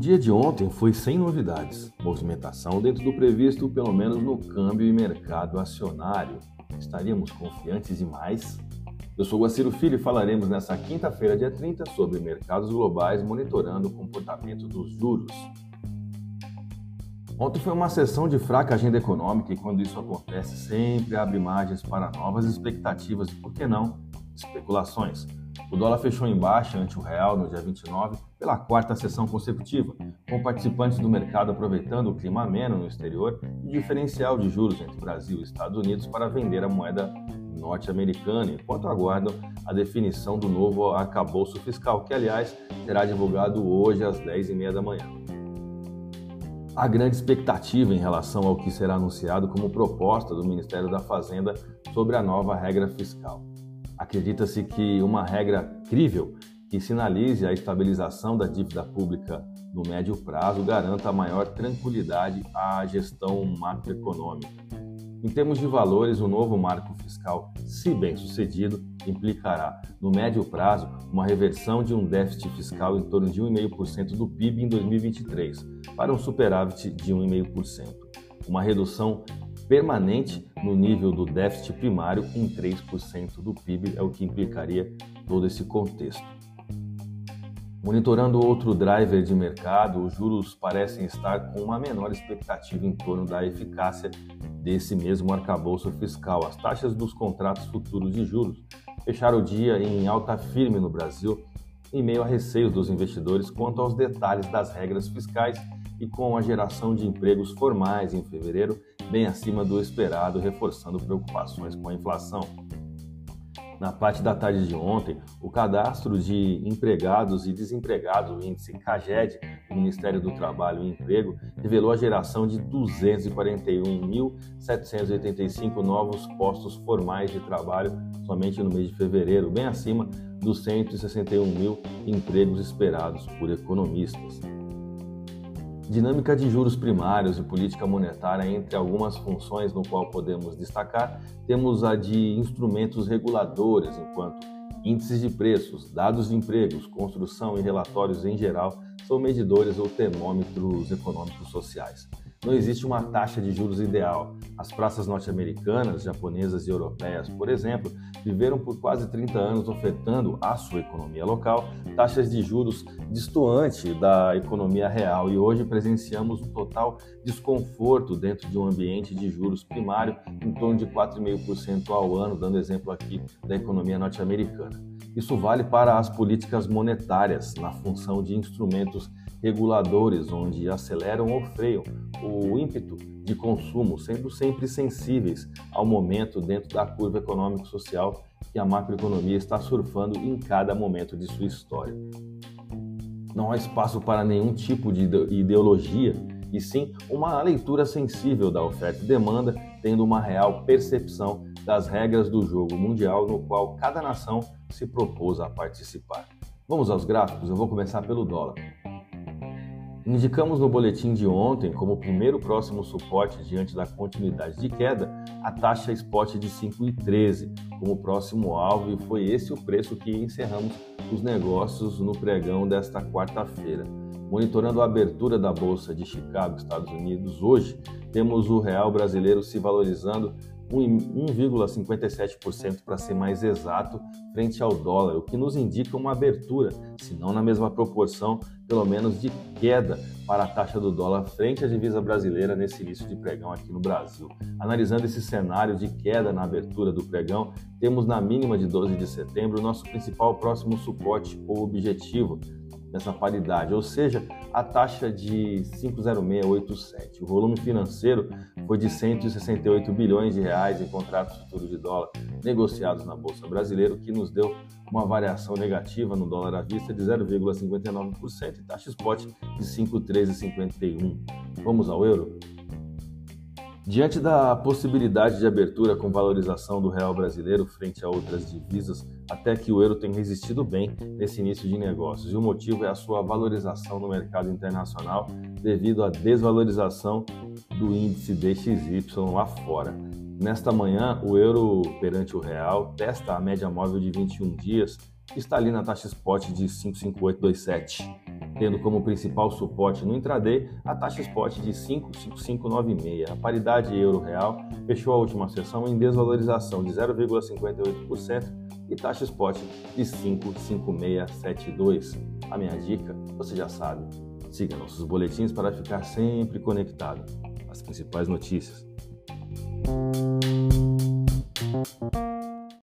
dia de ontem foi sem novidades. Movimentação dentro do previsto, pelo menos no câmbio e mercado acionário. Estaríamos confiantes demais? Eu sou Guaciro Filho e falaremos nessa quinta-feira, dia 30, sobre mercados globais monitorando o comportamento dos juros. Ontem foi uma sessão de fraca agenda econômica e quando isso acontece sempre abre margens para novas expectativas e, por que não, especulações. O dólar fechou em baixa ante o real no dia 29 pela quarta sessão consecutiva, com participantes do mercado aproveitando o clima ameno no exterior e diferencial de juros entre Brasil e Estados Unidos para vender a moeda norte-americana, enquanto aguardam a definição do novo arcabouço fiscal, que, aliás, será divulgado hoje às 10h30 da manhã. Há grande expectativa em relação ao que será anunciado como proposta do Ministério da Fazenda sobre a nova regra fiscal. Acredita-se que uma regra crível que sinalize a estabilização da dívida pública no médio prazo garanta maior tranquilidade à gestão macroeconômica. Em termos de valores, o novo marco fiscal, se bem sucedido, implicará, no médio prazo, uma reversão de um déficit fiscal em torno de 1,5% do PIB em 2023, para um superávit de 1,5%. Uma redução permanente no nível do déficit primário em 3% do PIB, é o que implicaria todo esse contexto. Monitorando outro driver de mercado, os juros parecem estar com uma menor expectativa em torno da eficácia desse mesmo arcabouço fiscal. As taxas dos contratos futuros de juros fecharam o dia em alta firme no Brasil, em meio a receios dos investidores quanto aos detalhes das regras fiscais e com a geração de empregos formais em fevereiro bem acima do esperado, reforçando preocupações com a inflação. Na parte da tarde de ontem, o cadastro de empregados e desempregados, o índice CAGED, do Ministério do Trabalho e Emprego, revelou a geração de 241.785 novos postos formais de trabalho somente no mês de fevereiro, bem acima dos 161 mil empregos esperados por economistas. Dinâmica de juros primários e política monetária entre algumas funções no qual podemos destacar, temos a de instrumentos reguladores, enquanto índices de preços, dados de empregos, construção e relatórios em geral são medidores ou termômetros econômicos sociais. Não existe uma taxa de juros ideal. As praças norte-americanas, japonesas e europeias, por exemplo, viveram por quase 30 anos ofertando à sua economia local taxas de juros distoante da economia real e hoje presenciamos um total desconforto dentro de um ambiente de juros primário em torno de 4,5% ao ano, dando exemplo aqui da economia norte-americana. Isso vale para as políticas monetárias, na função de instrumentos reguladores, onde aceleram ou freiam o ímpeto de consumo, sendo sempre sensíveis ao momento dentro da curva econômico-social que a macroeconomia está surfando em cada momento de sua história. Não há espaço para nenhum tipo de ideologia, e sim uma leitura sensível da oferta e demanda, tendo uma real percepção das regras do jogo mundial no qual cada nação se propôs a participar. Vamos aos gráficos, eu vou começar pelo dólar. Indicamos no boletim de ontem como primeiro próximo suporte diante da continuidade de queda a taxa spot de 5,13 como próximo alvo e foi esse o preço que encerramos os negócios no pregão desta quarta-feira. Monitorando a abertura da bolsa de Chicago, Estados Unidos, hoje temos o real brasileiro se valorizando 1,57% para ser mais exato, frente ao dólar, o que nos indica uma abertura, se não na mesma proporção, pelo menos de queda para a taxa do dólar frente à divisa brasileira nesse início de pregão aqui no Brasil. Analisando esse cenário de queda na abertura do pregão, temos na mínima de 12 de setembro nosso principal próximo suporte ou objetivo, nessa paridade, ou seja, a taxa de 50687. O volume financeiro foi de 168 bilhões de reais em contratos futuros de dólar negociados na bolsa brasileira, o que nos deu uma variação negativa no dólar à vista de 0,59% e taxa spot de 5,1351. Vamos ao euro? Diante da possibilidade de abertura com valorização do real brasileiro frente a outras divisas, até que o euro tem resistido bem nesse início de negócios. E o motivo é a sua valorização no mercado internacional devido à desvalorização do índice DXY lá fora. Nesta manhã, o euro perante o real testa a média móvel de 21 dias, que está ali na taxa spot de 55827. tendo como principal suporte no intraday a taxa spot de 5,5596. A paridade euro-real fechou a última sessão em desvalorização de 0,58% e taxa spot de 5,5672. A minha dica, você já sabe, siga nossos boletins para ficar sempre conectado às principais notícias.